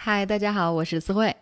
嗨，大家好，我是思慧。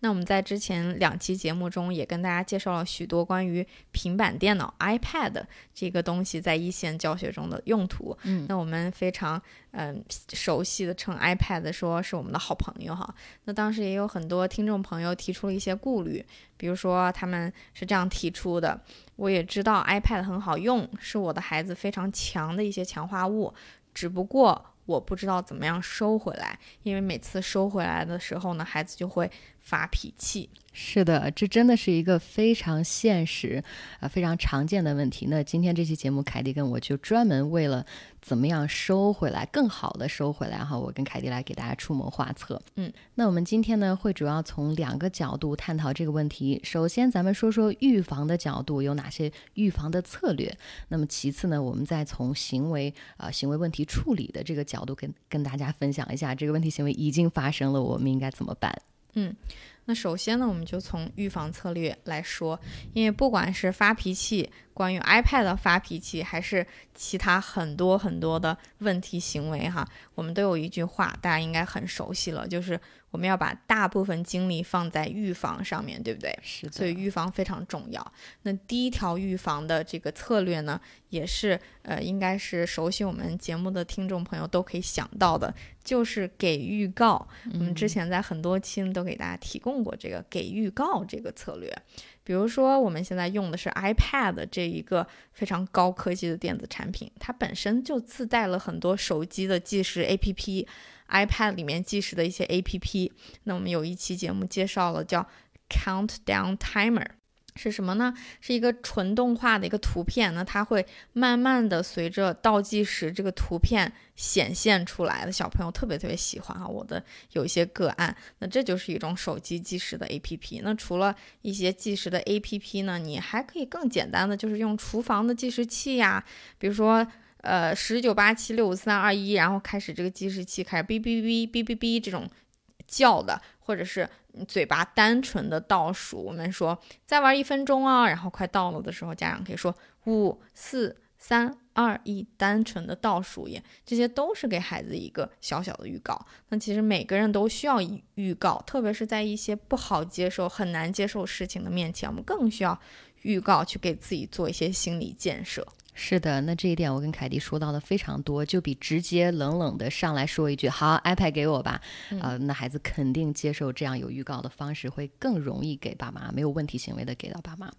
那我们在之前两期节目中也跟大家介绍了许多关于平板电脑 iPad 这个东西在一线教学中的用途。嗯，那我们非常嗯熟悉的称 iPad 说是我们的好朋友哈。那当时也有很多听众朋友提出了一些顾虑，比如说他们是这样提出的：我也知道 iPad 很好用，是我的孩子非常强的一些强化物，只不过。我不知道怎么样收回来，因为每次收回来的时候呢，孩子就会发脾气。是的，这真的是一个非常现实、啊非常常见的问题。那今天这期节目，凯蒂跟我就专门为了怎么样收回来，更好的收回来哈，我跟凯蒂来给大家出谋划策。嗯，那我们今天呢，会主要从两个角度探讨这个问题。首先，咱们说说预防的角度有哪些预防的策略。那么其次呢，我们再从行为啊行为问题处理的这个角度跟跟大家分享一下，这个问题行为已经发生了，我们应该怎么办？嗯。那首先呢，我们就从预防策略来说，因为不管是发脾气，关于 iPad 发脾气，还是其他很多很多的问题行为哈，我们都有一句话，大家应该很熟悉了，就是我们要把大部分精力放在预防上面对不对？是的。所以预防非常重要。那第一条预防的这个策略呢，也是呃，应该是熟悉我们节目的听众朋友都可以想到的，就是给预告。我们之前在很多期都给大家提供。过这个给预告这个策略，比如说我们现在用的是 iPad 这一个非常高科技的电子产品，它本身就自带了很多手机的计时 iPad 里面计时的一些 APP。那我们有一期节目介绍了叫 Countdown Timer。是什么呢？是一个纯动画的一个图片，那它会慢慢的随着倒计时这个图片显现出来的，小朋友特别特别喜欢哈。我的有一些个案，那这就是一种手机计时的 APP。那除了一些计时的 APP 呢，你还可以更简单的，就是用厨房的计时器呀，比如说呃十九八七六五三二一，然后开始这个计时器开始哔哔哔哔哔哔这种叫的，或者是。嘴巴单纯的倒数，我们说再玩一分钟啊，然后快到了的时候，家长可以说五四三二一，单纯的倒数也，这些都是给孩子一个小小的预告。那其实每个人都需要预告，特别是在一些不好接受、很难接受事情的面前，我们更需要预告去给自己做一些心理建设。是的，那这一点我跟凯蒂说到的非常多，就比直接冷冷的上来说一句“好，iPad 给我吧”，呃，那孩子肯定接受这样有预告的方式，会更容易给爸妈没有问题行为的给到爸妈。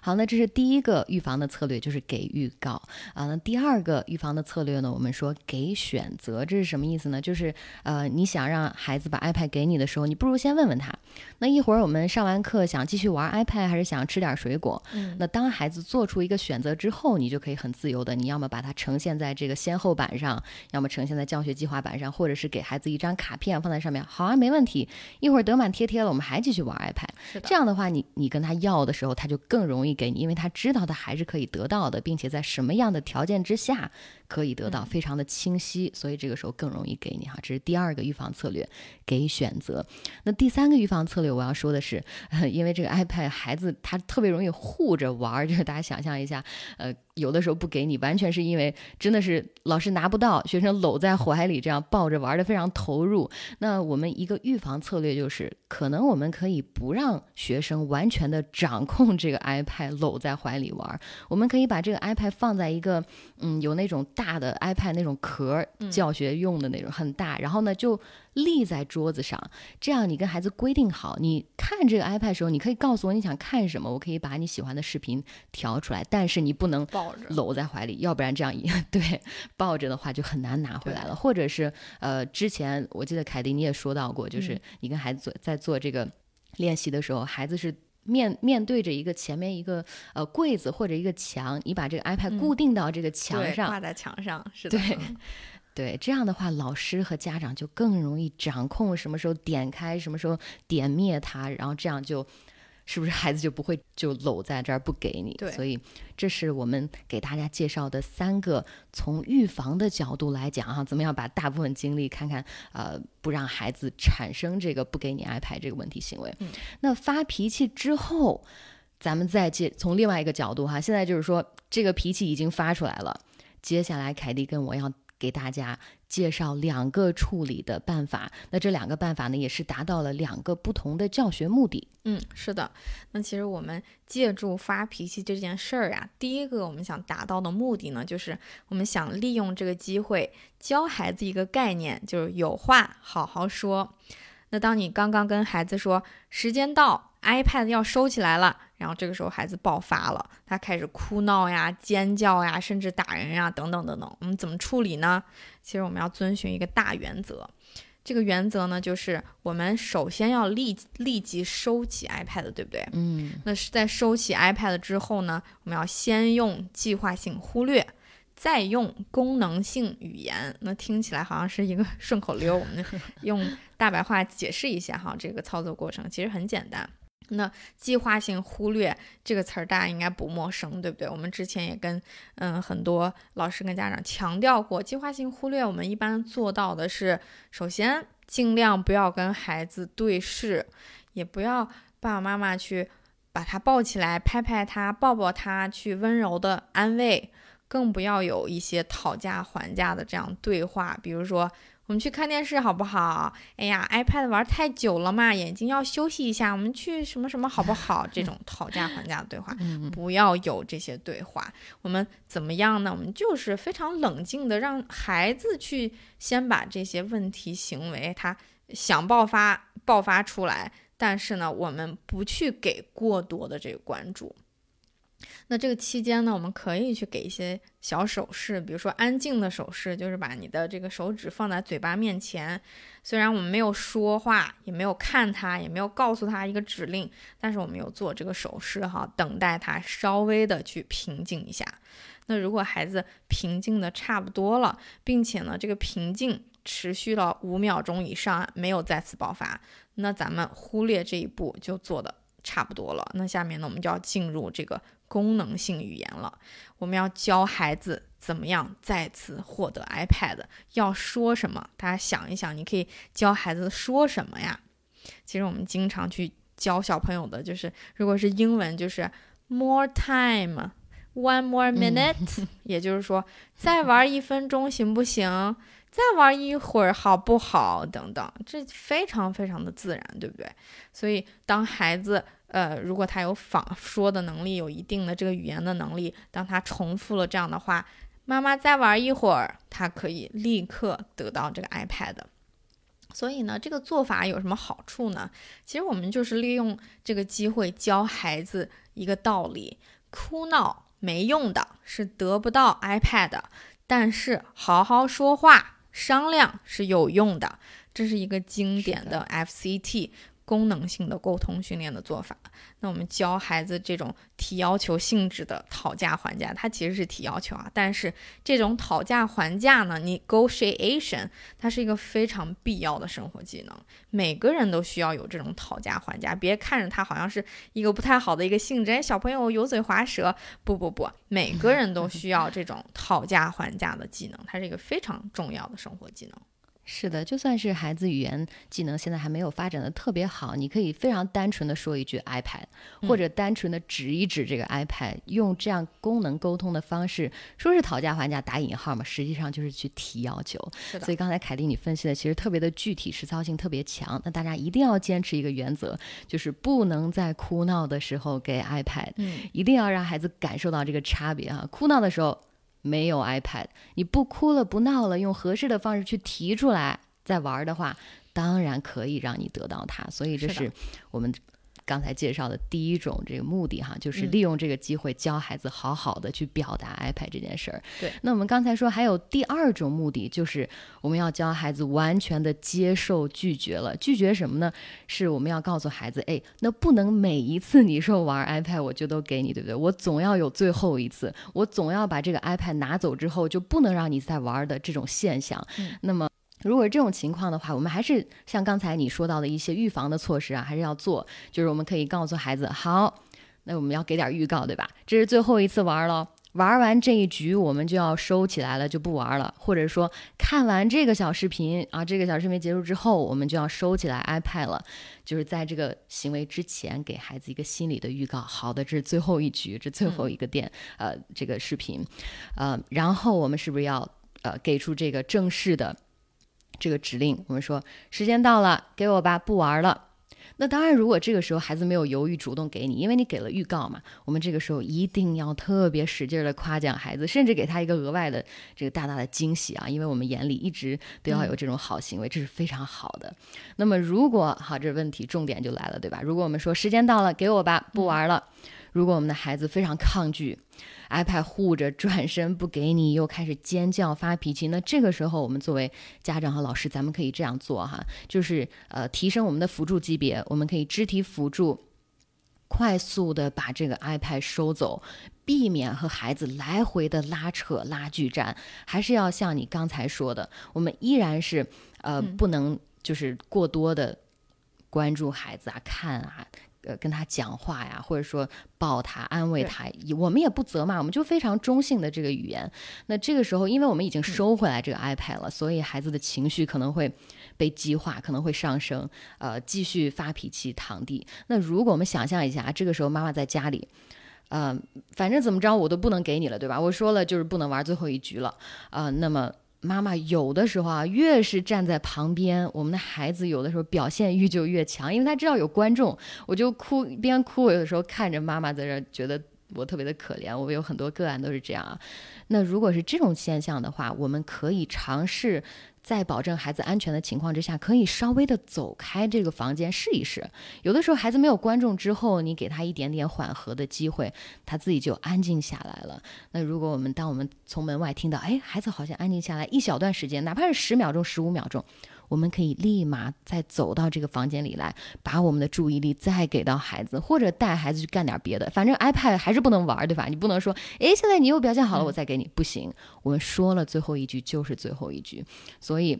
好，那这是第一个预防的策略，就是给预告啊。那第二个预防的策略呢，我们说给选择，这是什么意思呢？就是呃，你想让孩子把 iPad 给你的时候，你不如先问问他，那一会儿我们上完课想继续玩 iPad，还是想吃点水果？嗯，那当孩子做出一个选择之后，你就可以。很自由的，你要么把它呈现在这个先后板上，要么呈现在教学计划板上，或者是给孩子一张卡片放在上面。好啊，没问题。一会儿得满贴贴了，我们还继续玩 iPad。这样的话，你你跟他要的时候，他就更容易给你，因为他知道他还是可以得到的，并且在什么样的条件之下可以得到，非常的清晰。所以这个时候更容易给你哈。这是第二个预防策略，给选择。那第三个预防策略，我要说的是，因为这个 iPad 孩子他特别容易护着玩，就是大家想象一下，呃。有的时候不给你，完全是因为真的是老师拿不到，学生搂在怀里这样抱着玩的非常投入。那我们一个预防策略就是，可能我们可以不让学生完全的掌控这个 iPad，搂在怀里玩。我们可以把这个 iPad 放在一个，嗯，有那种大的 iPad 那种壳，教学用的那种很大，然后呢就。立在桌子上，这样你跟孩子规定好，你看这个 iPad 的时候，你可以告诉我你想看什么，我可以把你喜欢的视频调出来，但是你不能抱着搂在怀里，要不然这样一 对抱着的话就很难拿回来了。或者是呃，之前我记得凯迪你也说到过，就是你跟孩子做在做这个练习的时候，孩子是面面对着一个前面一个呃柜子或者一个墙，你把这个 iPad 固定到这个墙上，挂在墙上，是的。对。对，这样的话，老师和家长就更容易掌控什么时候点开，什么时候点灭它，然后这样就是不是孩子就不会就搂在这儿不给你？对所以这是我们给大家介绍的三个从预防的角度来讲哈、怎么样把大部分精力看看呃不让孩子产生这个不给你 iPad 这个问题行为。嗯那发脾气之后，咱们再接从另外一个角度哈，现在就是说这个脾气已经发出来了，接下来凯蒂跟我要给大家介绍两个处理的办法。那这两个办法呢，也是达到了两个不同的教学目的。嗯，是的。那其实我们借助发脾气这件事儿呀，第一个我们想达到的目的呢，就是我们想利用这个机会教孩子一个概念，就是有话好好说。那当你刚刚跟孩子说时间到，iPad 要收起来了，然后这个时候孩子爆发了，他开始哭闹呀、尖叫呀，甚至打人呀，等等等等。我们怎么处理呢？其实我们要遵循一个大原则。这个原则呢，就是我们首先要立立即收起 iPad，对不对？嗯那是在收起 iPad 之后呢，我们要先用计划性忽略，再用功能性语言。那听起来好像是一个顺口溜，我们用大白话解释一下哈，这个操作过程其实很简单。那计划性忽略这个词儿大家应该不陌生，对不对？我们之前也跟嗯很多老师跟家长强调过，计划性忽略我们一般做到的是，首先尽量不要跟孩子对视，也不要爸爸妈妈去把他抱起来拍拍他、抱抱他，去温柔的安慰，更不要有一些讨价还价的这样对话，比如说。我们去看电视好不好？哎呀，iPad 玩太久了嘛，眼睛要休息一下。我们去什么什么好不好？这种 讨价还价的对话，嗯不要有这些对话。我们怎么样呢？我们就是非常冷静的，让孩子去先把这些问题行为他想爆发爆发出来，但是呢，我们不去给过多的这个关注。那这个期间呢，我们可以去给一些小手势，比如说安静的手势，就是把你的这个手指放在嘴巴面前。虽然我们没有说话，也没有看他，也没有告诉他一个指令，但是我们有做这个手势哈，等待他稍微的去平静一下。那如果孩子平静的差不多了，并且呢，这个平静持续了五秒钟以上，没有再次爆发，那咱们忽略这一步就做的差不多了。那下面呢，我们就要进入这个功能性语言了。我们要教孩子怎么样再次获得 iPad，要说什么？大家想一想，你可以教孩子说什么呀？其实我们经常去教小朋友的就是，如果是英文就是 more time。One more minute，也就是说，再玩一分钟行不行？再玩一会儿好不好？等等，这非常非常的自然，对不对？所以，当孩子呃，如果他有仿说的能力，有一定的这个语言的能力，当他重复了这样的话，妈妈再玩一会儿，他可以立刻得到这个 iPad。所以呢，这个做法有什么好处呢？其实我们就是利用这个机会教孩子一个道理：哭闹没用的，是得不到 iPad 的，但是好好说话、商量是有用的。这是一个经典的 FCT 功能性的沟通训练的做法。那我们教孩子这种提要求性质的讨价还价，它其实是提要求啊，但是这种讨价还价呢，negotiation，它是一个非常必要的生活技能。每个人都需要有这种讨价还价，别看着它好像是一个不太好的一个性质，哎，小朋友油嘴滑舌，不不不，每个人都需要这种讨价还价的技能，它是一个非常重要的生活技能。是的，就算是孩子语言技能现在还没有发展的特别好，你可以非常单纯的说一句 iPad，、嗯或者单纯的指一指这个 iPad，用这样功能沟通的方式，说是讨价还价打引号嘛，实际上就是去提要求。所以刚才凯蒂你分析的其实特别的具体，实操性特别强。那大家一定要坚持一个原则，就是不能在哭闹的时候给 iPad，嗯，一定要让孩子感受到这个差别啊！哭闹的时候没有 iPad，你不哭了不闹了，用合适的方式去提出来再玩的话，当然可以让你得到它。所以这是我们。刚才介绍的第一种这个目的哈，就是嗯利用这个机会教孩子好好的去表达 iPad 这件事儿。对，那我们刚才说还有第二种目的，就是我们要教孩子完全的接受拒绝了。拒绝什么呢？是我们要告诉孩子，哎，那不能每一次你说玩 iPad 我就都给你，对不对？我总要有最后一次，我总要把这个 iPad 拿走之后就不能让你再玩的这种现象。嗯那么如果是这种情况的话，我们还是像刚才你说到的一些预防的措施啊，还是要做。就是我们可以告诉孩子，好，那我们要给点预告，对吧？这是最后一次玩了，玩完这一局我们就要收起来了，就不玩了。或者说看完这个小视频啊，这个小视频结束之后，我们就要收起来 iPad 了。就是在这个行为之前，给孩子一个心理的预告。好的，这是最后一局，这最后一个电呃这个视频，呃，然后我们是不是要呃给出这个正式的？这个指令，我们说时间到了，给我吧，不玩了。那当然，如果这个时候孩子没有犹豫，主动给你，因为你给了预告嘛，我们这个时候一定要特别使劲的夸奖孩子，甚至给他一个额外的这个大大的惊喜啊，因为我们眼里一直都要有这种好行为，这是非常好的。那么如果好，这问题重点就来了，对吧？如果我们说时间到了，给我吧，不玩了。如果我们的孩子非常抗拒，iPad 护着，转身不给你，又开始尖叫发脾气，那这个时候我们作为家长和老师，咱们可以这样做哈，就是呃提升我们的辅助级别，我们可以肢体辅助，快速的把这个 iPad 收走，避免和孩子来回的拉扯拉锯战。还是要像你刚才说的，我们依然是呃不能就是过多的关注孩子啊，看啊。呃，跟他讲话呀，或者说抱他、安慰他，我们也不责骂，我们就非常中性的这个语言。那这个时候，因为我们已经收回来这个 iPad 了，所以孩子的情绪可能会被激化，可能会上升，呃，继续发脾气、躺地。那如果我们想象一下，这个时候妈妈在家里，呃，反正怎么着我都不能给你了，对吧？我说了就是不能玩最后一局了，呃，那么。妈妈有的时候啊，越是站在旁边，我们的孩子有的时候表现欲就越强，因为他知道有观众，我就哭，边哭我有的时候看着妈妈在这，觉得我特别的可怜。我有很多个案都是这样啊。那如果是这种现象的话，我们可以尝试。在保证孩子安全的情况之下，可以稍微的走开这个房间试一试。有的时候孩子没有观众之后，你给他一点点缓和的机会，他自己就安静下来了。那如果我们当我们从门外听到，哎，孩子好像安静下来一小段时间，哪怕是十秒钟、十五秒钟。我们可以立马再走到这个房间里来，把我们的注意力再给到孩子，或者带孩子去干点别的。反正 iPad 还是不能玩，对吧？你不能说，诶，现在你又表现好了，我再给你，不行。我们说了最后一句就是最后一句，所以。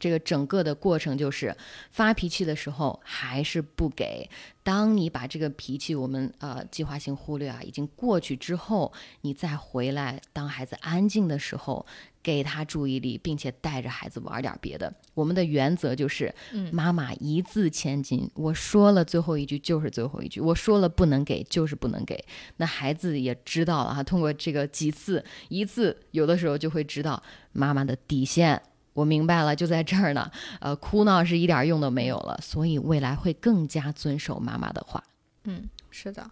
这个整个的过程就是发脾气的时候还是不给。当你把这个脾气我们呃计划性忽略啊已经过去之后，你再回来，当孩子安静的时候，给他注意力，并且带着孩子玩点别的。我们的原则就是，妈妈一字千金。我说了最后一句就是最后一句，我说了不能给就是不能给。那孩子也知道了哈，通过这个几次一次，有的时候就会知道妈妈的底线。我明白了，就在这儿呢。呃，哭闹是一点用都没有了，所以未来会更加遵守妈妈的话。嗯，是的。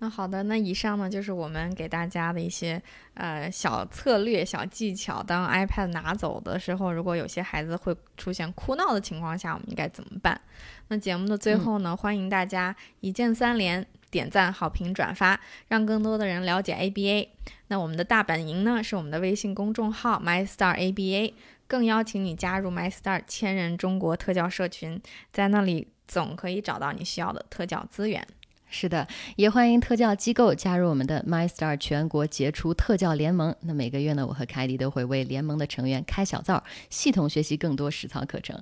那好的，那以上呢就是我们给大家的一些呃小策略、小技巧。当 iPad 拿走的时候，如果有些孩子会出现哭闹的情况下，我们应该怎么办？那节目的最后呢，欢迎大家一键三连，点赞、好评、转发，让更多的人了解 ABA。那我们的大本营呢是我们的微信公众号 MyStarABA。更邀请你加入 MyStar 千人中国特教社群，在那里总可以找到你需要的特教资源。是的，也欢迎特教机构加入我们的 MyStar 全国杰出特教联盟。那每个月呢，我和凯迪都会为联盟的成员开小灶，系统学习更多实操课程。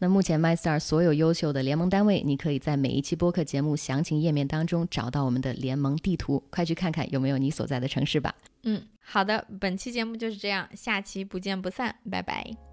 那目前 MyStar 所有优秀的联盟单位，你可以在每一期播客节目详情页面当中找到我们的联盟地图，快去看看有没有你所在的城市吧。嗯，好的，本期节目就是这样，下期不见不散，拜拜。